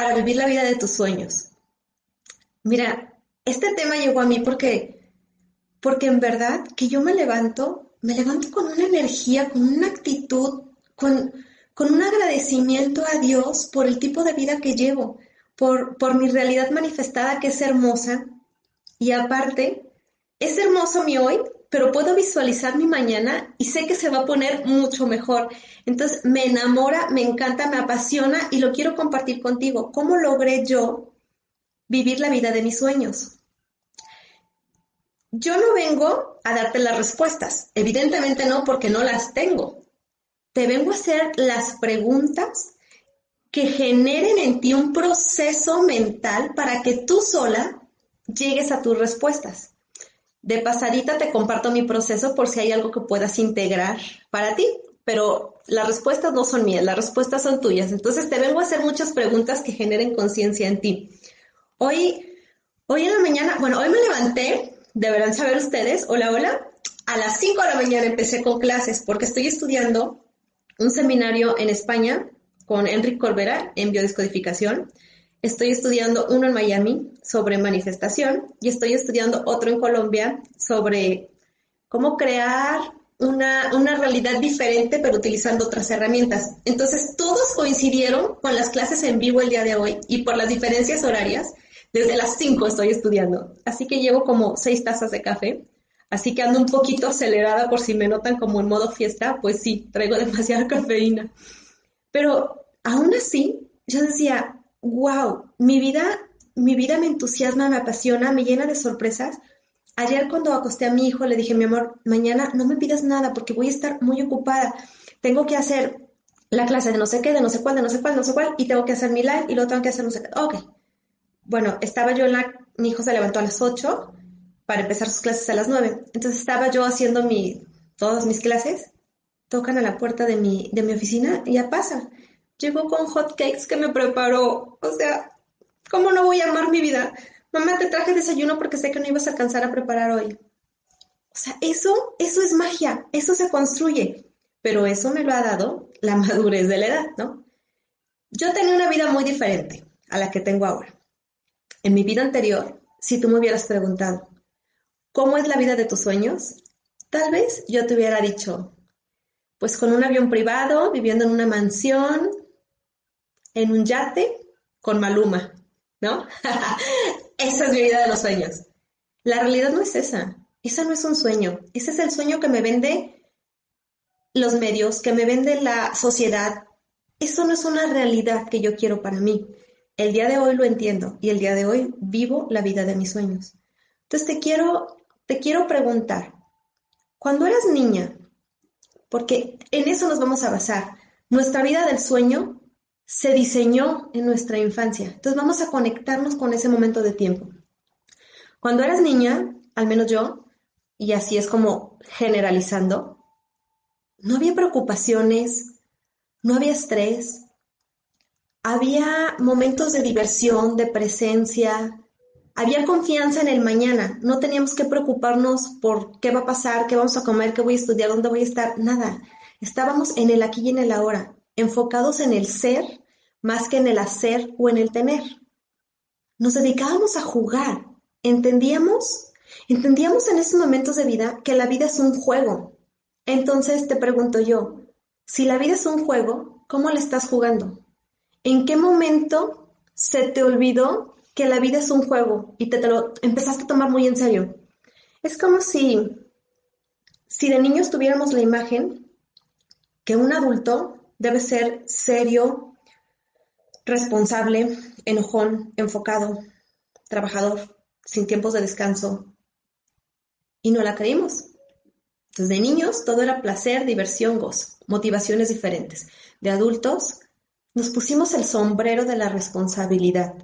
para vivir la vida de tus sueños? Mira, este tema llegó a mí porque, porque en verdad que yo me levanto, me levanto con una energía, con una actitud, con, con un agradecimiento a Dios por el tipo de vida que llevo, por, por mi realidad manifestada que es hermosa. Y aparte, es hermoso mi hoy, pero puedo visualizar mi mañana y sé que se va a poner mucho mejor. Entonces me enamora, me encanta, me apasiona y lo quiero compartir contigo. ¿Cómo logré yo vivir la vida de mis sueños? Yo no vengo a darte las respuestas, evidentemente no porque no las tengo. Te vengo a hacer las preguntas que generen en ti un proceso mental para que tú sola llegues a tus respuestas. De pasadita te comparto mi proceso por si hay algo que puedas integrar para ti, pero las respuestas no son mías, las respuestas son tuyas. Entonces te vengo a hacer muchas preguntas que generen conciencia en ti. Hoy, hoy en la mañana, bueno, hoy me levanté, deberán saber ustedes, hola, hola, a las 5 de la mañana empecé con clases porque estoy estudiando un seminario en España con Enrique Corbera en biodescodificación. Estoy estudiando uno en Miami sobre manifestación y estoy estudiando otro en Colombia sobre cómo crear una, una, realidad diferente pero utilizando otras herramientas. Entonces, todos coincidieron con las clases en vivo el día de hoy y por las diferencias horarias, desde las 5 estoy estudiando. Así que llevo como seis tazas de café. Así que ando un poquito acelerada por si me notan como en modo fiesta, pues sí, traigo demasiada cafeína. Pero aún así, yo decía, wow, mi vida, mi vida me entusiasma, me apasiona, me llena de sorpresas. Ayer cuando acosté a mi hijo le dije, mi amor, mañana no me pidas nada porque voy a estar muy ocupada. Tengo que hacer la clase de no sé qué, de no sé cuál, de no sé cuál, no sé cuál, y tengo que hacer mi live y luego tengo que hacer no sé qué. Ok. Bueno, estaba yo en la, mi hijo se levantó a las 8 para empezar sus clases a las 9. Entonces estaba yo haciendo mi, todas mis clases, tocan a la puerta de mi, de mi oficina y ya pasa llegó con hot cakes que me preparó. O sea, ¿cómo no voy a amar mi vida? Mamá, te traje desayuno porque sé que no ibas a alcanzar a preparar hoy. O sea, eso, eso es magia, eso se construye. Pero eso me lo ha dado la madurez de la edad, ¿no? Yo tenía una vida muy diferente a la que tengo ahora. En mi vida anterior, si tú me hubieras preguntado, ¿cómo es la vida de tus sueños? Tal vez yo te hubiera dicho, pues con un avión privado, viviendo en una mansión, en un yate con Maluma, ¿no? esa es mi vida de los sueños. La realidad no es esa. Esa no es un sueño. Ese es el sueño que me vende los medios, que me vende la sociedad. Eso no es una realidad que yo quiero para mí. El día de hoy lo entiendo y el día de hoy vivo la vida de mis sueños. Entonces te quiero, te quiero preguntar, cuando eras niña, porque en eso nos vamos a basar, nuestra vida del sueño se diseñó en nuestra infancia. Entonces vamos a conectarnos con ese momento de tiempo. Cuando eras niña, al menos yo, y así es como generalizando, no había preocupaciones, no había estrés, había momentos de diversión, de presencia, había confianza en el mañana, no teníamos que preocuparnos por qué va a pasar, qué vamos a comer, qué voy a estudiar, dónde voy a estar, nada. Estábamos en el aquí y en el ahora enfocados en el ser más que en el hacer o en el tener. Nos dedicábamos a jugar. Entendíamos, entendíamos en esos momentos de vida que la vida es un juego. Entonces te pregunto yo, si la vida es un juego, ¿cómo le estás jugando? ¿En qué momento se te olvidó que la vida es un juego y te, te lo empezaste a tomar muy en serio? Es como si, si de niños tuviéramos la imagen que un adulto debe ser serio, responsable, enojón, enfocado, trabajador, sin tiempos de descanso. Y no la creímos. Entonces, de niños todo era placer, diversión, gozo, motivaciones diferentes. De adultos nos pusimos el sombrero de la responsabilidad.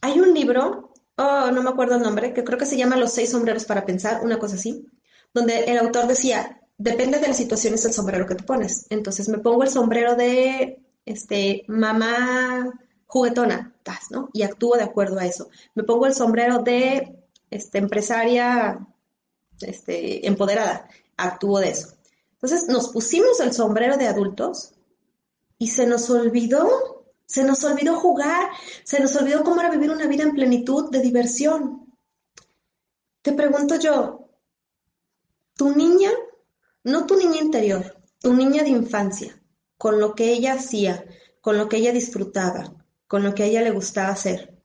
Hay un libro, oh, no me acuerdo el nombre, que creo que se llama Los seis sombreros para pensar, una cosa así, donde el autor decía, depende de la situación es el sombrero que te pones. Entonces me pongo el sombrero de este mamá juguetona, ¿no? Y actúo de acuerdo a eso. Me pongo el sombrero de este, empresaria este, empoderada, actúo de eso. Entonces nos pusimos el sombrero de adultos y se nos olvidó, Se nos olvidó jugar, se nos olvidó cómo era vivir una vida en plenitud de diversión. Te pregunto yo, tu niña, no tu niña interior, tu niña de infancia, con lo que ella hacía, con lo que ella disfrutaba, con lo que a ella le gustaba hacer,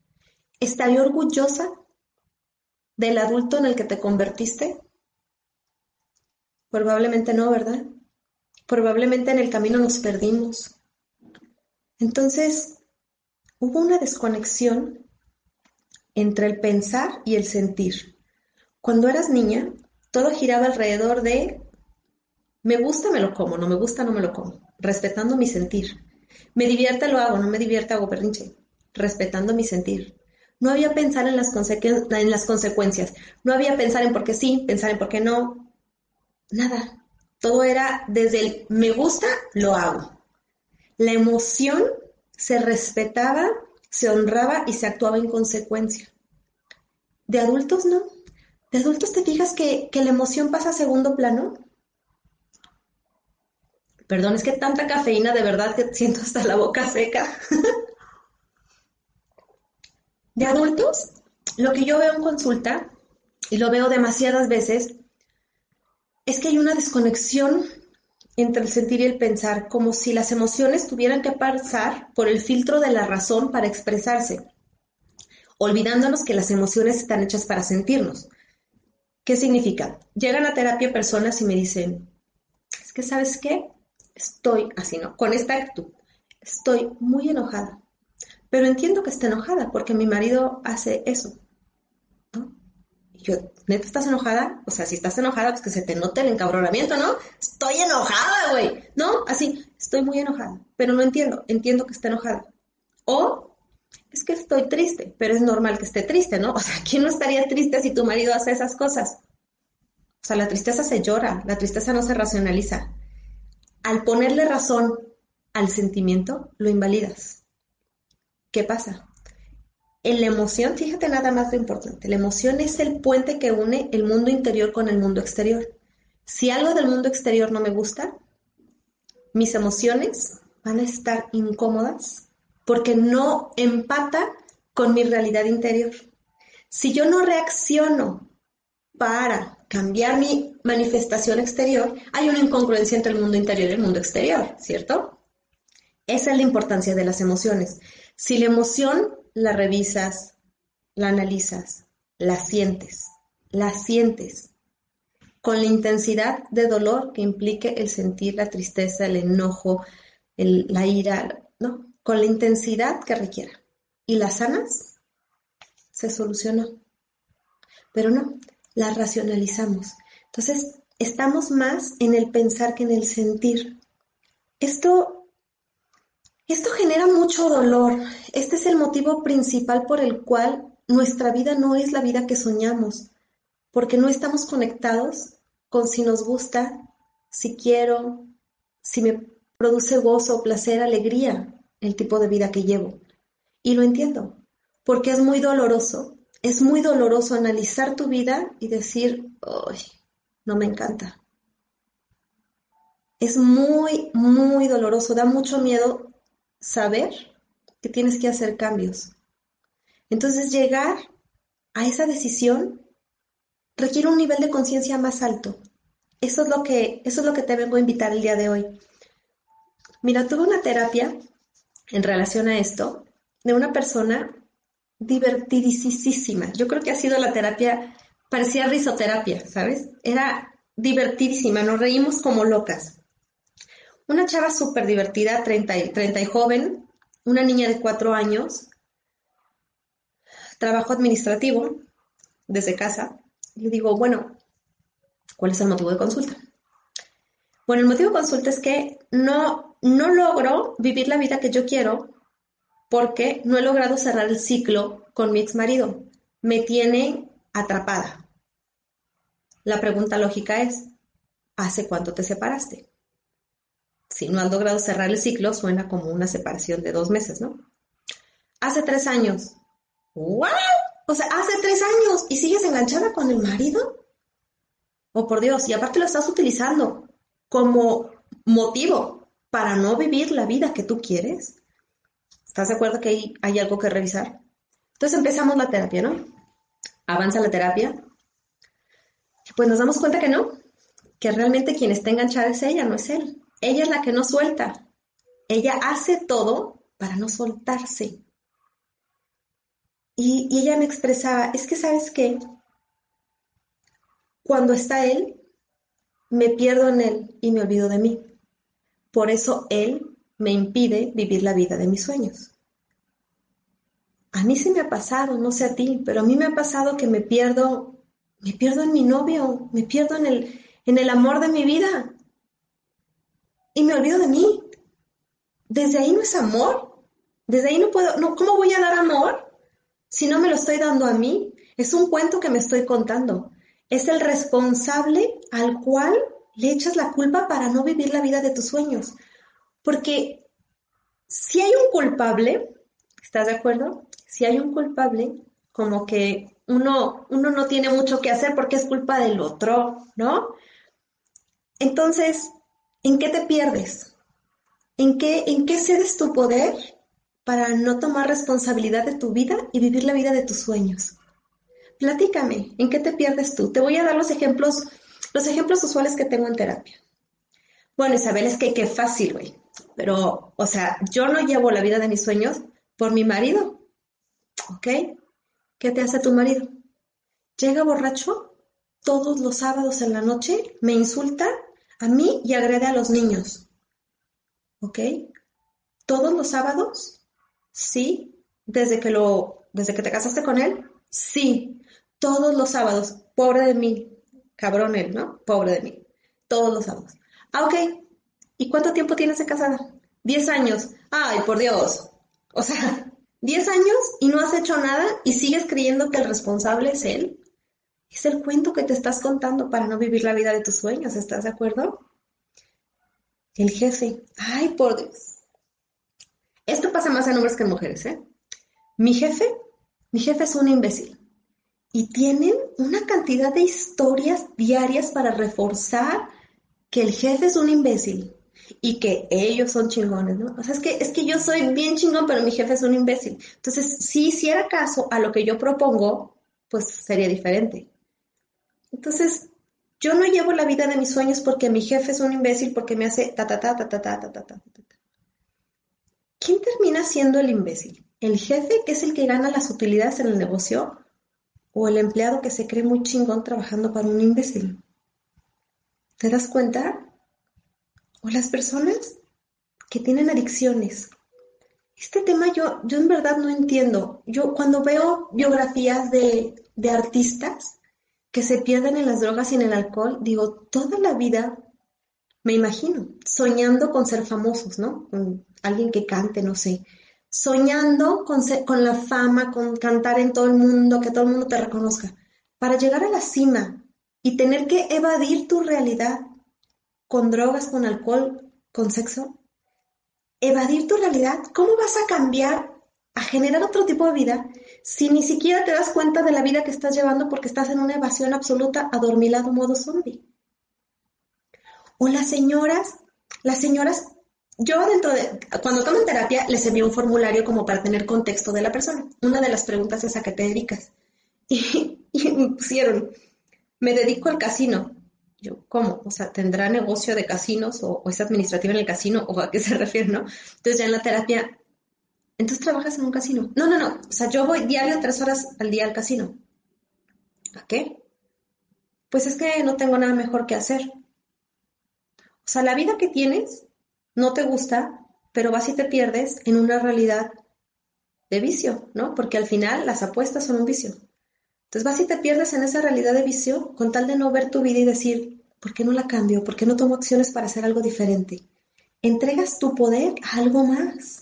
¿estaría orgullosa del adulto en el que te convertiste? Probablemente no, ¿verdad? Probablemente en el camino nos perdimos. Entonces, hubo una desconexión entre el pensar y el sentir. Cuando eras niña, todo giraba alrededor de me gusta, me lo como, no me gusta, no me lo como, respetando mi sentir. Me divierte, lo hago, no me divierte, hago perrinche, respetando mi sentir. No había pensar en las, en las consecuencias, no había pensar en por qué sí, pensar en por qué no, nada. Todo era desde el me gusta, lo hago. La emoción se respetaba, se honraba y se actuaba en consecuencia. De adultos no. De adultos te fijas que la emoción pasa a segundo plano. Perdón, es que tanta cafeína de verdad que siento hasta la boca seca. de adultos, lo que yo veo en consulta, y lo veo demasiadas veces, es que hay una desconexión entre el sentir y el pensar, como si las emociones tuvieran que pasar por el filtro de la razón para expresarse, olvidándonos que las emociones están hechas para sentirnos. ¿Qué significa? Llegan a terapia personas y me dicen, es que sabes qué, estoy así, ¿no? Con esta actitud, estoy muy enojada, pero entiendo que está enojada porque mi marido hace eso yo, ¿neta estás enojada? O sea, si estás enojada, pues que se te note el encabronamiento, ¿no? Estoy enojada, güey. No, así, estoy muy enojada, pero no entiendo, entiendo que está enojada. O es que estoy triste, pero es normal que esté triste, ¿no? O sea, ¿quién no estaría triste si tu marido hace esas cosas? O sea, la tristeza se llora, la tristeza no se racionaliza. Al ponerle razón al sentimiento, lo invalidas. ¿Qué pasa? En la emoción, fíjate nada más lo importante, la emoción es el puente que une el mundo interior con el mundo exterior. Si algo del mundo exterior no me gusta, mis emociones van a estar incómodas porque no empata con mi realidad interior. Si yo no reacciono para cambiar mi manifestación exterior, hay una incongruencia entre el mundo interior y el mundo exterior, ¿cierto? Esa es la importancia de las emociones. Si la emoción la revisas, la analizas, la sientes, la sientes con la intensidad de dolor que implique el sentir la tristeza, el enojo, la ira, ¿no? Con la intensidad que requiera. Y la sanas, se solucionó. Pero no, la racionalizamos. Entonces, estamos más en el pensar que en el sentir. Esto esto genera mucho dolor. Este es el motivo principal por el cual nuestra vida no es la vida que soñamos, porque no estamos conectados con si nos gusta, si quiero, si me produce gozo, placer, alegría el tipo de vida que llevo. Y lo entiendo, porque es muy doloroso, es muy doloroso analizar tu vida y decir, ¡ay, no me encanta! Es muy, muy doloroso, da mucho miedo saber que tienes que hacer cambios. Entonces llegar a esa decisión requiere un nivel de conciencia más alto. Eso es lo que eso es lo que te vengo a invitar el día de hoy. Mira, tuve una terapia en relación a esto de una persona divertidísima. Yo creo que ha sido la terapia, parecía risoterapia, ¿sabes? Era divertidísima, nos reímos como locas. Una chava súper divertida, 30 y, 30 y joven, una niña de cuatro años, trabajo administrativo desde casa. Le digo, bueno, ¿cuál es el motivo de consulta? Bueno, el motivo de consulta es que no, no logro vivir la vida que yo quiero porque no he logrado cerrar el ciclo con mi ex marido. Me tiene atrapada. La pregunta lógica es, ¿hace cuánto te separaste? si no has logrado cerrar el ciclo, suena como una separación de dos meses, ¿no? Hace tres años. ¡Wow! O sea, hace tres años y sigues enganchada con el marido. Oh, por Dios, y aparte lo estás utilizando como motivo para no vivir la vida que tú quieres. ¿Estás de acuerdo que hay, hay algo que revisar? Entonces empezamos la terapia, ¿no? Avanza la terapia. Pues nos damos cuenta que no, que realmente quien está enganchada es ella, no es él. Ella es la que no suelta. Ella hace todo para no soltarse. Y, y ella me expresaba, es que sabes qué, cuando está él, me pierdo en él y me olvido de mí. Por eso él me impide vivir la vida de mis sueños. A mí se me ha pasado, no sé a ti, pero a mí me ha pasado que me pierdo, me pierdo en mi novio, me pierdo en el, en el amor de mi vida y me olvido de mí. Desde ahí no es amor. Desde ahí no puedo, no, ¿cómo voy a dar amor si no me lo estoy dando a mí? Es un cuento que me estoy contando. Es el responsable al cual le echas la culpa para no vivir la vida de tus sueños. Porque si hay un culpable, ¿estás de acuerdo? Si hay un culpable, como que uno, uno no tiene mucho que hacer porque es culpa del otro, ¿no? Entonces, ¿en qué te pierdes? ¿En qué, en qué cedes tu poder para no tomar responsabilidad de tu vida y vivir la vida de tus sueños? Platícame, ¿en qué te pierdes tú? Te voy a dar los ejemplos, los ejemplos usuales que tengo en terapia. Bueno, Isabel, es que qué fácil, güey. Pero, o sea, yo no llevo la vida de mis sueños por mi marido. ¿Ok? ¿Qué te hace tu marido? Llega borracho todos los sábados en la noche, me insulta a mí y agrede a los niños. ¿Ok? Todos los sábados, sí. Desde que lo, desde que te casaste con él, sí. Todos los sábados, pobre de mí, cabrón él, ¿no? Pobre de mí. Todos los sábados. Ah, ok. ¿Y cuánto tiempo tienes de casada? Diez años. Ay, por Dios. O sea, diez años y no has hecho nada y sigues creyendo que el responsable es él. Es el cuento que te estás contando para no vivir la vida de tus sueños, ¿estás de acuerdo? El jefe. Ay, por Dios. Esto pasa más en hombres que en mujeres, ¿eh? Mi jefe, mi jefe es un imbécil. Y tienen una cantidad de historias diarias para reforzar que el jefe es un imbécil y que ellos son chingones, ¿no? O sea, es que, es que yo soy bien chingón, pero mi jefe es un imbécil. Entonces, si hiciera caso a lo que yo propongo, pues sería diferente. Entonces, yo no llevo la vida de mis sueños porque mi jefe es un imbécil, porque me hace ta ta ta ta ta ta ta ta ta. ¿Quién termina siendo el imbécil? ¿El jefe, que es el que gana las utilidades en el negocio? ¿O el empleado que se cree muy chingón trabajando para un imbécil? ¿Te das cuenta? Las personas que tienen adicciones. Este tema yo, yo en verdad no entiendo. Yo cuando veo biografías de, de artistas que se pierden en las drogas y en el alcohol, digo, toda la vida, me imagino, soñando con ser famosos, ¿no? Con alguien que cante, no sé. Soñando con, con la fama, con cantar en todo el mundo, que todo el mundo te reconozca. Para llegar a la cima, y tener que evadir tu realidad con drogas, con alcohol, con sexo, evadir tu realidad, ¿cómo vas a cambiar, a generar otro tipo de vida si ni siquiera te das cuenta de la vida que estás llevando porque estás en una evasión absoluta, adormilado, modo zombie? O las señoras, las señoras, yo dentro de, cuando toman terapia les envío un formulario como para tener contexto de la persona. Una de las preguntas es a qué te dedicas. Y, y me pusieron, me dedico al casino. ¿Cómo? O sea, ¿tendrá negocio de casinos o, es administrativa en el casino o a qué se refiere, no? Entonces ya en la terapia, entonces trabajas en un casino. No, no, no. O sea, yo voy diario tres horas al día al casino. ¿A qué? Pues es que no tengo nada mejor que hacer. O sea, la vida que tienes no te gusta, pero vas y te pierdes en una realidad de vicio, ¿no? Porque al final las apuestas son un vicio. Entonces vas y te pierdes en esa realidad de vicio con tal de no ver tu vida y decir, ¿por qué no la cambio? ¿Por qué no tomo acciones para hacer algo diferente? Entregas tu poder a algo más.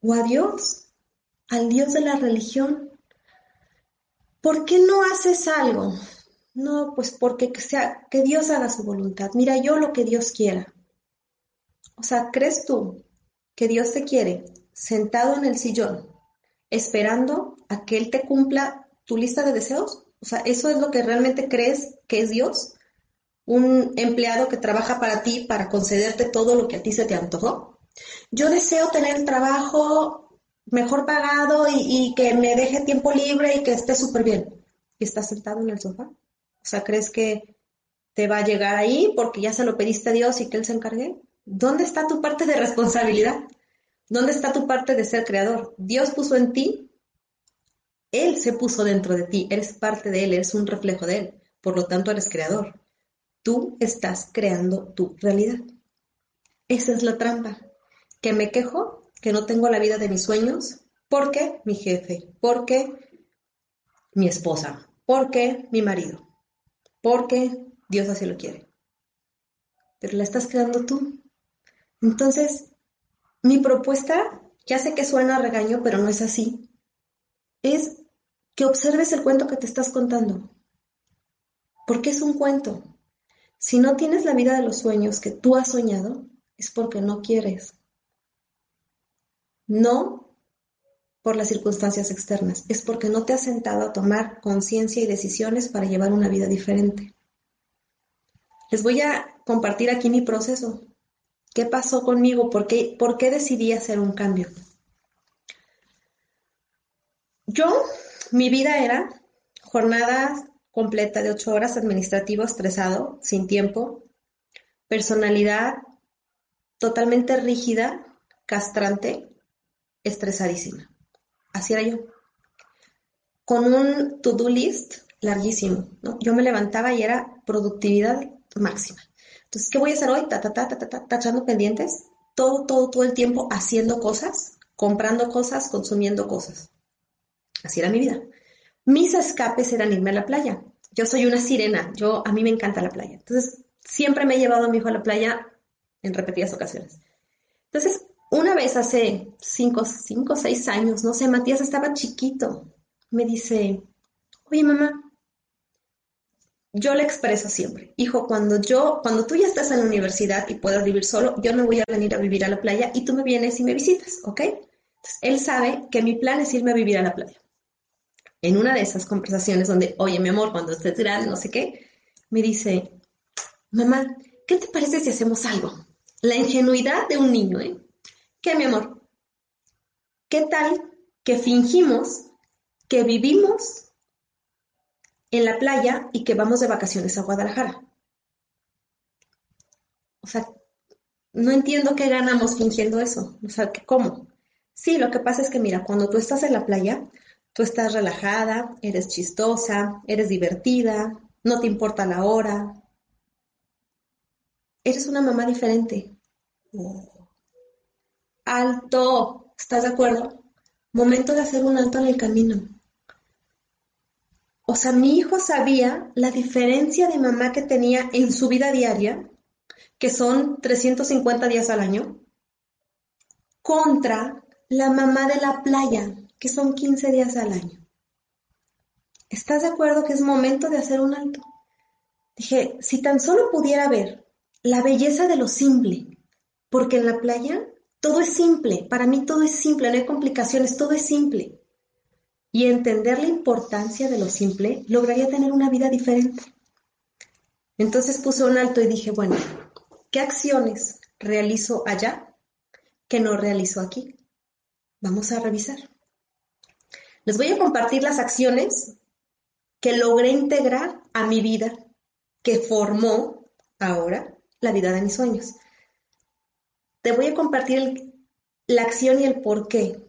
O a Dios, al Dios de la religión. ¿Por qué no haces algo? No, pues porque sea, que Dios haga su voluntad. Mira yo lo que Dios quiera. O sea, ¿crees tú que Dios te quiere sentado en el sillón, esperando a que Él te cumpla tu lista de deseos? O sea, ¿eso es lo que realmente crees que es Dios? ¿Un empleado que trabaja para ti para concederte todo lo que a ti se te antojó? Yo deseo tener el trabajo mejor pagado y, que me deje tiempo libre y que esté súper bien. ¿Y estás sentado en el sofá? O sea, ¿crees que te va a llegar ahí porque ya se lo pediste a Dios y que Él se encargue? ¿Dónde está tu parte de responsabilidad? ¿Dónde está tu parte de ser creador? Dios puso en ti, Él se puso dentro de ti, eres parte de Él, eres un reflejo de Él, por lo tanto eres creador. Tú estás creando tu realidad. Esa es la trampa. Que me quejo, que no tengo la vida de mis sueños, porque mi jefe, porque mi esposa, porque mi marido, porque Dios así lo quiere. Pero la estás creando tú. Entonces, mi propuesta, ya sé que suena a regaño, pero no es así, es observes el cuento que te estás contando. ¿Por qué es un cuento? Si no tienes la vida de los sueños que tú has soñado, es porque no quieres. No por las circunstancias externas, es porque no te has sentado a tomar conciencia y decisiones para llevar una vida diferente. Les voy a compartir aquí mi proceso. ¿Qué pasó conmigo? ¿Por qué, por qué decidí hacer un cambio? Yo, mi vida era jornada completa de ocho horas, administrativo estresado, sin tiempo, personalidad totalmente rígida, castrante, estresadísima. Así era yo. Con un to-do list larguísimo. Yo me levantaba y era productividad máxima. Entonces, ¿qué voy a hacer hoy? Ta, ta, ta, ta, ta, tachando pendientes, todo, todo, todo el tiempo haciendo cosas, comprando cosas, consumiendo cosas. Así era mi vida. Mis escapes eran irme a la playa. Yo soy una sirena, yo a mí me encanta la playa. Entonces, siempre me he llevado a mi hijo a la playa en repetidas ocasiones. Entonces, una vez hace cinco, cinco, seis años, no sé, Matías estaba chiquito, me dice, oye mamá, yo le expreso siempre, hijo, cuando yo, cuando tú ya estás en la universidad y puedas vivir solo, yo me voy a venir a vivir a la playa y tú me vienes y me visitas, ¿ok? Entonces, él sabe que mi plan es irme a vivir a la playa. En una de esas conversaciones donde, oye, mi amor, cuando estés grande, no sé qué, me dice, mamá, ¿qué te parece si hacemos algo? La ingenuidad de un niño, ¿eh? ¿Qué, mi amor? ¿Qué tal que fingimos que vivimos en la playa y que vamos de vacaciones a Guadalajara. O sea, no entiendo qué ganamos fingiendo eso. O sea, ¿cómo? Sí, lo que pasa es que mira, cuando tú estás en la playa, tú estás relajada, eres chistosa, eres divertida, no te importa la hora. Eres una mamá diferente. Alto, ¿estás de acuerdo? Momento de hacer un alto en el camino. O sea, mi hijo sabía la diferencia de mamá que tenía en su vida diaria, que son 350 días al año, contra la mamá de la playa, que son 15 días al año. ¿Estás de acuerdo que es momento de hacer un alto? Dije, si tan solo pudiera ver la belleza de lo simple, porque en la playa todo es simple, para mí todo es simple, no hay complicaciones, todo es simple y entender la importancia de lo simple, lograría tener una vida diferente. Entonces puse un alto y dije, bueno, ¿qué acciones realizo allá que no realizo aquí? Vamos a revisar. Les voy a compartir las acciones que logré integrar a mi vida, que formó ahora la vida de mis sueños. Te voy a compartir la acción y el por qué,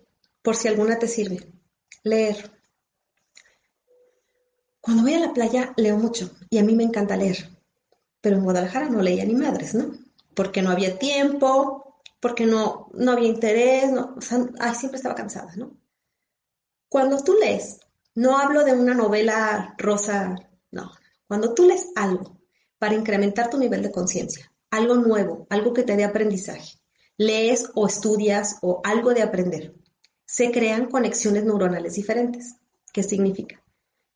por si alguna te sirve. Leer. Cuando voy a la playa leo mucho y a mí me encanta leer, pero en Guadalajara no leía ni madres, ¿no? Porque no había tiempo, porque no, no había interés, no, ay, siempre estaba cansada, ¿no? Cuando tú lees, no hablo de una novela rosa, no, cuando tú lees algo para incrementar tu nivel de conciencia, algo nuevo, algo que te dé aprendizaje, lees o estudias o algo de aprender, se crean conexiones neuronales diferentes. ¿Qué significa?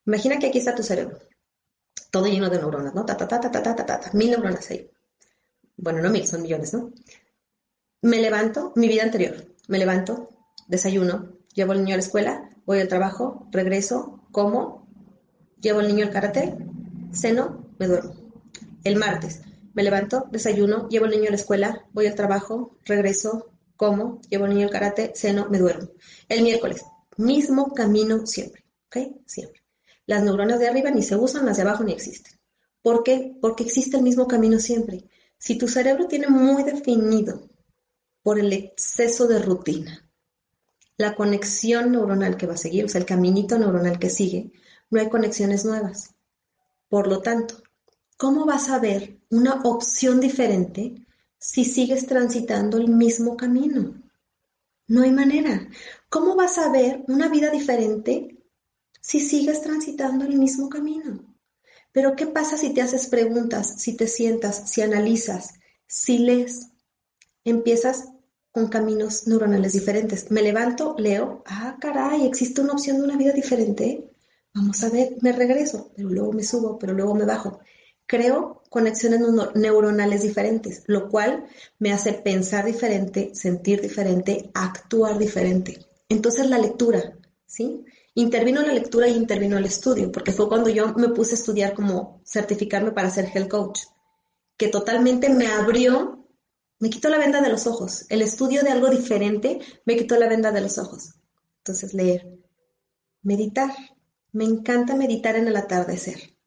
Imagina que aquí está tu cerebro, todo lleno de neuronas, ¿no? Ta, ta, ta, ta, ta, ta, ta, mil neuronas ahí. Bueno, no mil, son millones, ¿no? Me levanto, mi vida anterior, me levanto, desayuno, llevo al niño a la escuela, voy al trabajo, regreso, como, llevo al niño al karate, ceno, me duermo. El martes, me levanto, desayuno, llevo al niño a la escuela, voy al trabajo, regreso, como, llevo al niño al karate, ceno, me duermo. El miércoles, mismo camino siempre, ¿ok? Siempre. Las neuronas de arriba ni se usan, las de abajo ni existen. ¿Por qué? Porque existe el mismo camino siempre. Si tu cerebro tiene muy definido por el exceso de rutina, la conexión neuronal que va a seguir, o sea, el caminito neuronal que sigue, no hay conexiones nuevas. Por lo tanto, ¿cómo vas a ver una opción diferente si sigues transitando el mismo camino? No hay manera. ¿Cómo vas a ver una vida diferente si sigues transitando el mismo camino? Pero ¿qué pasa si te haces preguntas, si te sientas, si analizas, si lees? Empiezas con caminos neuronales diferentes. Me levanto, leo, ah, caray, existe una opción de una vida diferente. Vamos a ver, me regreso, pero luego me subo, pero luego me bajo. Creo conexiones neuronales diferentes, lo cual me hace pensar diferente, sentir diferente, actuar diferente. Entonces la lectura, ¿sí? Intervino la lectura y intervino el estudio, porque fue cuando yo me puse a estudiar como certificarme para ser health coach, que totalmente me abrió me quitó la venda de los ojos. El estudio de algo diferente me quitó la venda de los ojos. Entonces, leer. Meditar. Me encanta meditar en el atardecer.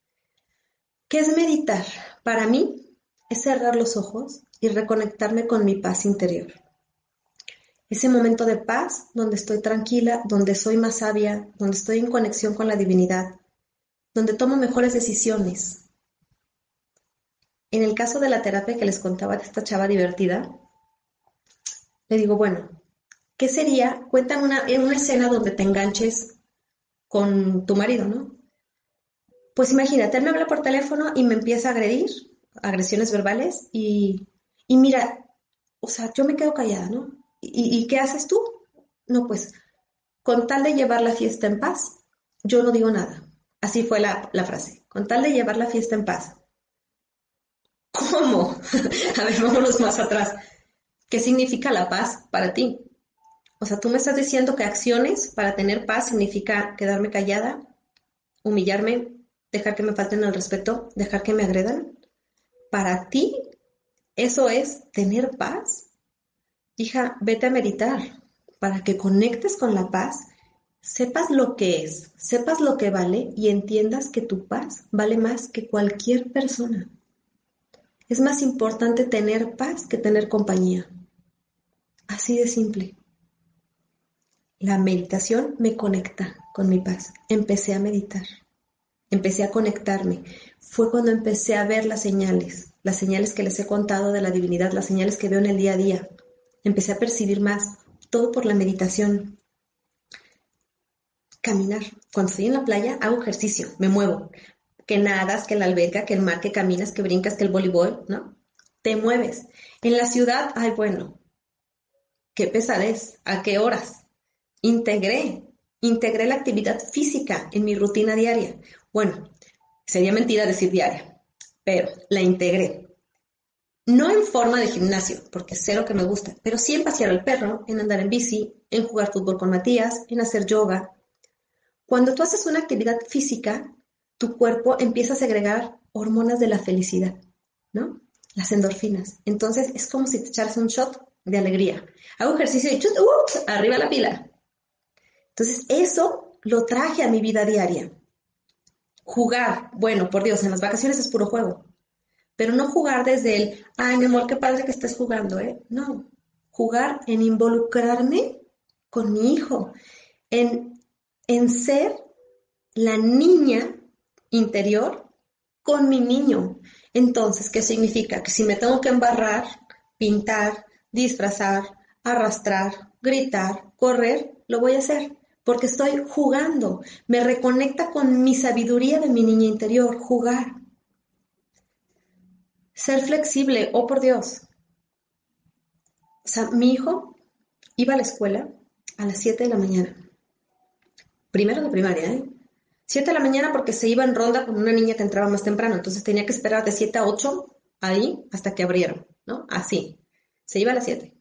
¿Qué es meditar? Para mí es cerrar los ojos y reconectarme con mi paz interior. Ese momento de paz donde estoy tranquila, donde soy más sabia, donde estoy en conexión con la divinidad, donde tomo mejores decisiones, en el caso de la terapia que les contaba de esta chava divertida, le digo, bueno, ¿qué sería? Cuéntame una, una escena donde te enganches con tu marido, ¿no? Pues imagínate, él me habla por teléfono y me empieza a agredir, agresiones verbales, y, mira, o sea, yo me quedo callada, ¿no? ¿Y, qué haces tú? No, pues, con tal de llevar la fiesta en paz, yo no digo nada. Así fue la, la frase, con tal de llevar la fiesta en paz, ¿Cómo? A ver, vámonos más atrás. ¿Qué significa la paz para ti? O sea, tú me estás diciendo que acciones para tener paz significa quedarme callada, humillarme, dejar que me falten el respeto, dejar que me agredan. Para ti, eso es tener paz. Hija, vete a meditar para que conectes con la paz, sepas lo que es, sepas lo que vale y entiendas que tu paz vale más que cualquier persona. Es más importante tener paz que tener compañía. Así de simple. La meditación me conecta con mi paz. Empecé a meditar. Empecé a conectarme. Fue cuando empecé a ver las señales, las señales que les he contado de la divinidad, las señales que veo en el día a día. Empecé a percibir más, todo por la meditación. Caminar. Cuando estoy en la playa hago ejercicio, me muevo que nadas, que la alberca, que el mar, que caminas, que brincas, que el voleibol, ¿no? Te mueves. En la ciudad, ay, bueno, qué pesadez, a qué horas. Integré, integré la actividad física en mi rutina diaria. Bueno, sería mentira decir diaria, pero la integré. No en forma de gimnasio, porque sé lo que me gusta, pero sí en pasear al perro, en andar en bici, en jugar fútbol con Matías, en hacer yoga. Cuando tú haces una actividad física, tu cuerpo empieza a segregar hormonas de la felicidad, ¿no? Las endorfinas. Entonces es como si te echaras un shot de alegría. Hago ejercicio y chut, ups, arriba la pila. Entonces eso lo traje a mi vida diaria. Jugar, bueno, por Dios, en las vacaciones es puro juego. Pero no jugar desde el, ay, mi amor, qué padre que estés jugando, ¿eh? No. Jugar en involucrarme con mi hijo, en, en ser la niña interior con mi niño. Entonces, ¿qué significa? Que si me tengo que embarrar, pintar, disfrazar, arrastrar, gritar, correr, lo voy a hacer porque estoy jugando. Me reconecta con mi sabiduría de mi niña interior, jugar. Ser flexible, oh por Dios. Mi hijo iba a la escuela a las 7 de la mañana. Primero de primaria, ¿eh? 7 de la mañana porque se iba en ronda con una niña que entraba más temprano, entonces tenía que esperar de 7 a 8 ahí hasta que abrieron, ¿no? Así. Se iba a las 7.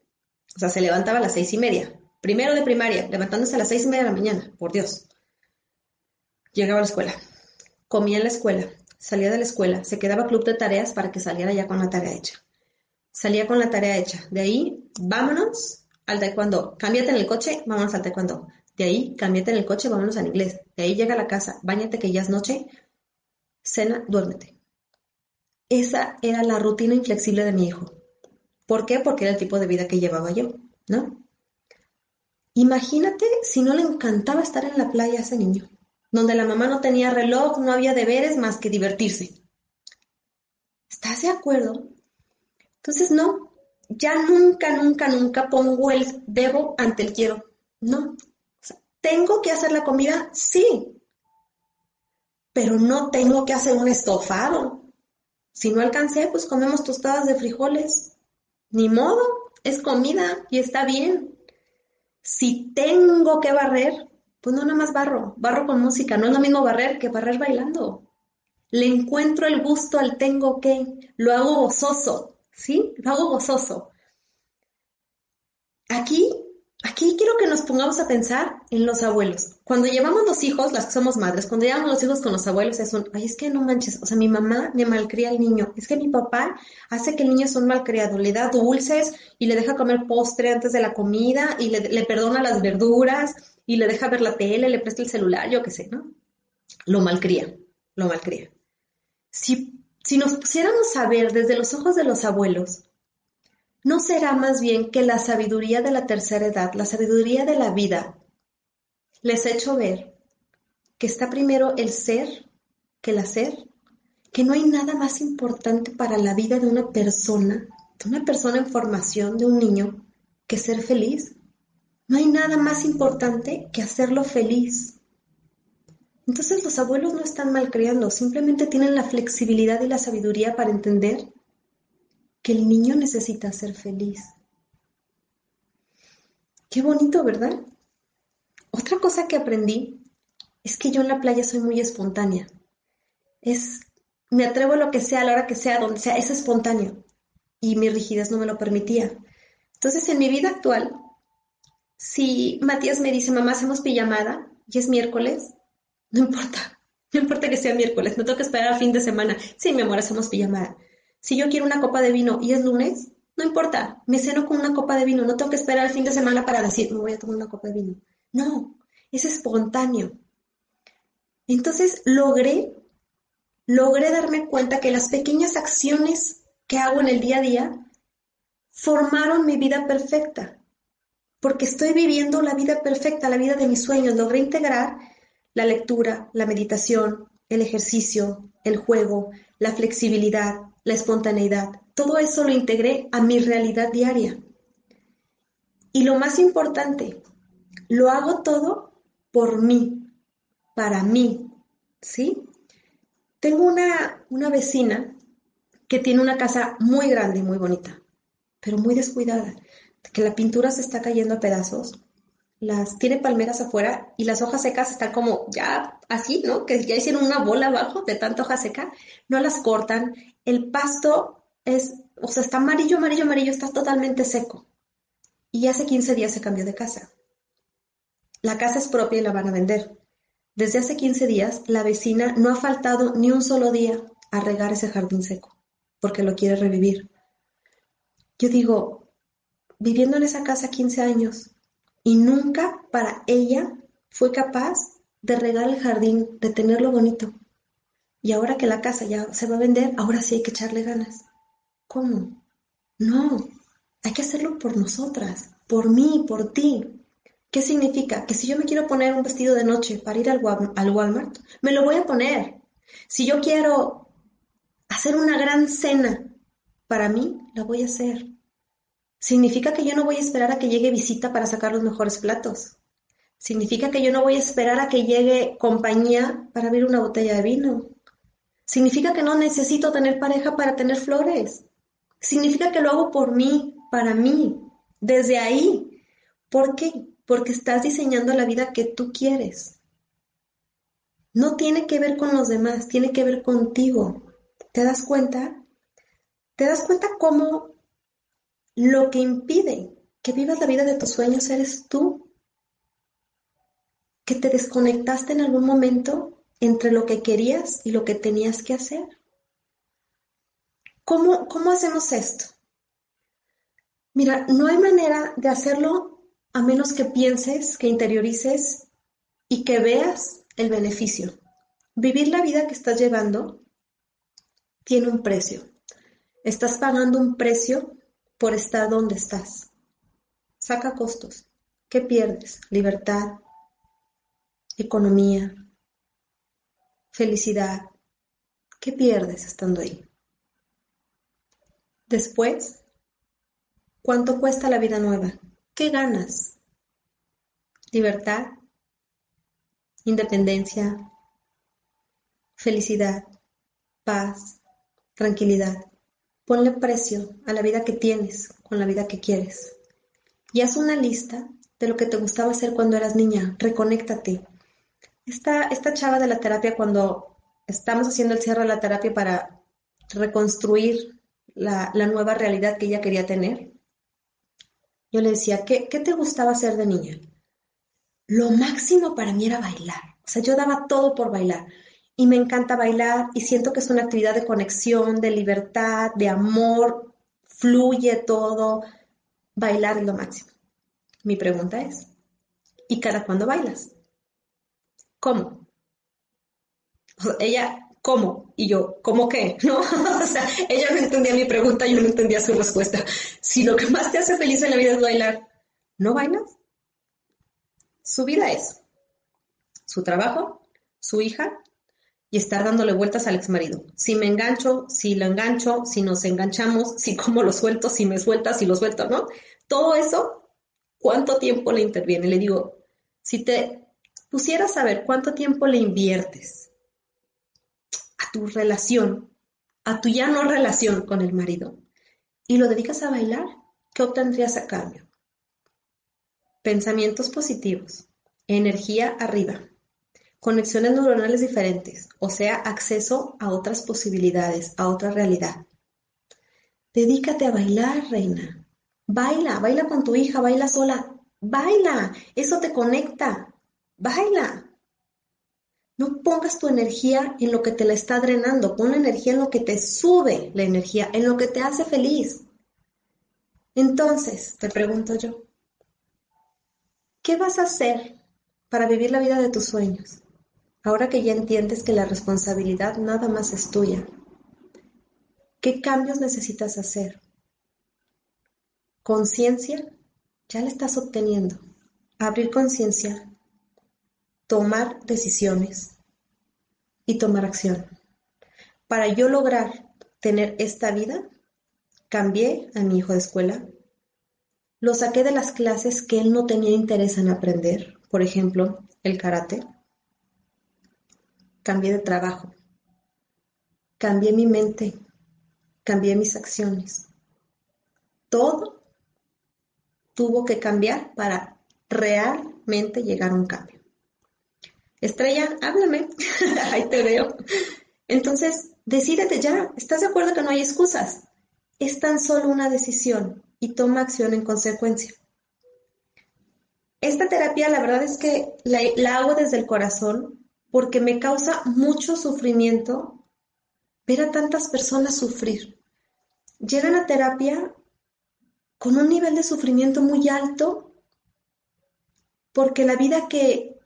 O sea, se levantaba a las seis y media. Primero de primaria, levantándose a las seis y media de la mañana, por Dios. Llegaba a la escuela, comía en la escuela, salía de la escuela, se quedaba club de tareas para que saliera ya con la tarea hecha. Salía con la tarea hecha. De ahí, vámonos al taekwondo. Cámbiate en el coche, vámonos al taekwondo. De ahí, cámbiate en el coche, vámonos al inglés. De ahí llega a la casa, bañate que ya es noche, cena, duérmete. Esa era la rutina inflexible de mi hijo. ¿Por qué? Porque era el tipo de vida que llevaba yo, ¿no? Imagínate si no le encantaba estar en la playa a ese niño, donde la mamá no tenía reloj, no había deberes más que divertirse. ¿Estás de acuerdo? Entonces, no, ya nunca, nunca, nunca pongo el debo ante el quiero. No. ¿Tengo que hacer la comida? Sí. Pero no tengo que hacer un estofado. Si no alcancé, pues comemos tostadas de frijoles. Ni modo, es comida y está bien. Si tengo que barrer, pues no nada más barro, barro con música, no es lo mismo barrer que barrer bailando. Le encuentro el gusto al tengo que, lo hago gozoso, ¿sí? Lo hago gozoso. Aquí, aquí quiero que nos pongamos a pensar en los abuelos. Cuando llevamos los hijos, las que somos madres, cuando llevamos los hijos con los abuelos es un, ay, es que no manches, o sea, mi mamá me malcría al niño, es que mi papá hace que el niño es un malcriado, le da dulces y le deja comer postre antes de la comida y le, perdona las verduras y le deja ver la tele, le presta el celular, yo qué sé, ¿no? Lo malcría, lo malcría. Si, si nos pusiéramos a ver desde los ojos de los abuelos, ¿no será más bien que la sabiduría de la tercera edad, la sabiduría de la vida, les ha hecho ver que está primero el ser que el hacer? Que no hay nada más importante para la vida de una persona, de una persona en formación, de un niño, que ser feliz. No hay nada más importante que hacerlo feliz. Entonces los abuelos no están malcriando, simplemente tienen la flexibilidad y la sabiduría para entender que el niño necesita ser feliz. Qué bonito, ¿verdad? Otra cosa que aprendí es que yo en la playa soy muy espontánea. Es, me atrevo a lo que sea, a la hora que sea, donde sea, es espontáneo. Y mi rigidez no me lo permitía. Entonces, en mi vida actual, si Matías me dice, mamá, hacemos pijamada y es miércoles, no importa, no importa que sea miércoles, no tengo que esperar a fin de semana. Sí, mi amor, hacemos pijamada. Si yo quiero una copa de vino y es lunes, no importa, me ceno con una copa de vino, no tengo que esperar el fin de semana para decir, me voy a tomar una copa de vino. No, es espontáneo. Entonces logré, logré darme cuenta que las pequeñas acciones que hago en el día a día formaron mi vida perfecta, porque estoy viviendo la vida perfecta, la vida de mis sueños. Logré integrar la lectura, la meditación, el ejercicio, el juego, la flexibilidad, la espontaneidad. Todo eso lo integré a mi realidad diaria. Y lo más importante, lo hago todo por mí, para mí, ¿sí? Tengo una, una vecina que tiene una casa muy grande y muy bonita, pero muy descuidada, que la pintura se está cayendo a pedazos las tiene palmeras afuera y las hojas secas están como ya así, ¿no? Que ya hicieron una bola abajo de tanta hoja seca, no las cortan. El pasto es, o sea, está amarillo, amarillo, amarillo, está totalmente seco. Y hace 15 días se cambió de casa. La casa es propia y la van a vender. Desde hace 15 días, la vecina no ha faltado ni un solo día a regar ese jardín seco, porque lo quiere revivir. Yo digo, viviendo en esa casa 15 años, y nunca para ella fue capaz de regar el jardín, de tenerlo bonito. Y ahora que la casa ya se va a vender, ahora sí hay que echarle ganas. ¿Cómo? No, hay que hacerlo por nosotras, por mí, por ti. ¿Qué significa? Que si yo me quiero poner un vestido de noche para ir al, al Walmart, me lo voy a poner. Si yo quiero hacer una gran cena para mí, la voy a hacer. Significa que yo no voy a esperar a que llegue visita para sacar los mejores platos. Significa que yo no voy a esperar a que llegue compañía para abrir una botella de vino. Significa que no necesito tener pareja para tener flores. Significa que lo hago por mí, para mí, desde ahí. ¿Por qué? Porque estás diseñando la vida que tú quieres. No tiene que ver con los demás, tiene que ver contigo. ¿Te das cuenta? ¿Te das cuenta cómo lo que impide que vivas la vida de tus sueños eres tú. Que te desconectaste en algún momento entre lo que querías y lo que tenías que hacer. ¿Cómo, cómo hacemos esto? Mira, no hay manera de hacerlo a menos que pienses, que interiorices y que veas el beneficio. Vivir la vida que estás llevando tiene un precio. Estás pagando un precio por estar donde estás. Saca costos. ¿Qué pierdes? Libertad, economía, felicidad. ¿Qué pierdes estando ahí? Después, ¿cuánto cuesta la vida nueva? ¿Qué ganas? Libertad, independencia, felicidad, paz, tranquilidad. Ponle precio a la vida que tienes con la vida que quieres. Y haz una lista de lo que te gustaba hacer cuando eras niña. Reconéctate. Esta, esta chava de la terapia, cuando estamos haciendo el cierre de la terapia para reconstruir la, nueva realidad que ella quería tener, yo le decía, ¿qué, ¿qué te gustaba hacer de niña? Lo máximo para mí era bailar. O sea, yo daba todo por bailar y me encanta bailar y siento que es una actividad de conexión, de libertad, de amor, fluye todo. Bailar es lo máximo. Mi pregunta es, ¿y cada cuándo bailas? ¿Cómo? ella, ¿cómo? Y yo, ¿cómo qué? ¿No? o sea, ella no entendía mi pregunta, yo no entendía su respuesta. Si lo que más te hace feliz en la vida es bailar, ¿no bailas? Su vida es su trabajo, su hija y estar dándole vueltas al exmarido. Si me engancho, si lo engancho, si nos enganchamos, si como lo suelto, si me suelta, si lo suelto, ¿no? Todo eso, ¿cuánto tiempo le interviene? Le digo, si te pusieras a ver cuánto tiempo le inviertes a tu relación, a tu ya no relación con el marido, y lo dedicas a bailar, ¿qué obtendrías a cambio? Pensamientos positivos, energía arriba, conexiones neuronales diferentes, o sea, acceso a otras posibilidades, a otra realidad. Dedícate a bailar, reina. Baila, baila con tu hija, baila sola. Baila, eso te conecta. Baila. No pongas tu energía en lo que te la está drenando, pon la energía en lo que te sube la energía, en lo que te hace feliz. Entonces, te pregunto yo, ¿qué vas a hacer para vivir la vida de tus sueños? Ahora que ya entiendes que la responsabilidad nada más es tuya, ¿qué cambios necesitas hacer? Conciencia, ya la estás obteniendo. Abrir conciencia, tomar decisiones y tomar acción. Para yo lograr tener esta vida, cambié a mi hijo de escuela, lo saqué de las clases que él no tenía interés en aprender, por ejemplo, el karate cambié de trabajo, cambié mi mente, cambié mis acciones. Todo tuvo que cambiar para realmente llegar a un cambio. Estrella, háblame, ahí te veo. Entonces, decídete ya, ¿estás de acuerdo que no hay excusas? Es tan solo una decisión y toma acción en consecuencia. Esta terapia, la verdad es que la, la hago desde el corazón porque me causa mucho sufrimiento ver a tantas personas sufrir. Llegan a terapia con un nivel de sufrimiento muy alto porque la vida que...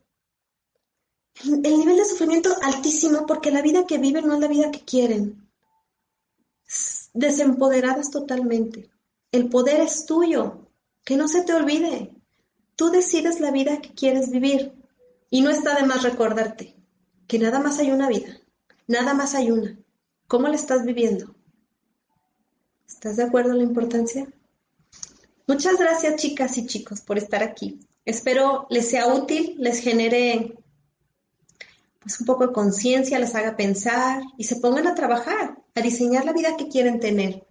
El nivel de sufrimiento altísimo porque la vida que viven no es la vida que quieren. Desempoderadas totalmente. El poder es tuyo. Que no se te olvide. Tú decides la vida que quieres vivir. Y no está de más recordarte que nada más hay una vida, nada más hay una. ¿Cómo la estás viviendo? ¿Estás de acuerdo en la importancia? Muchas gracias chicas y chicos por estar aquí. Espero les sea útil, les genere pues un poco de conciencia, les haga pensar y se pongan a trabajar, a diseñar la vida que quieren tener.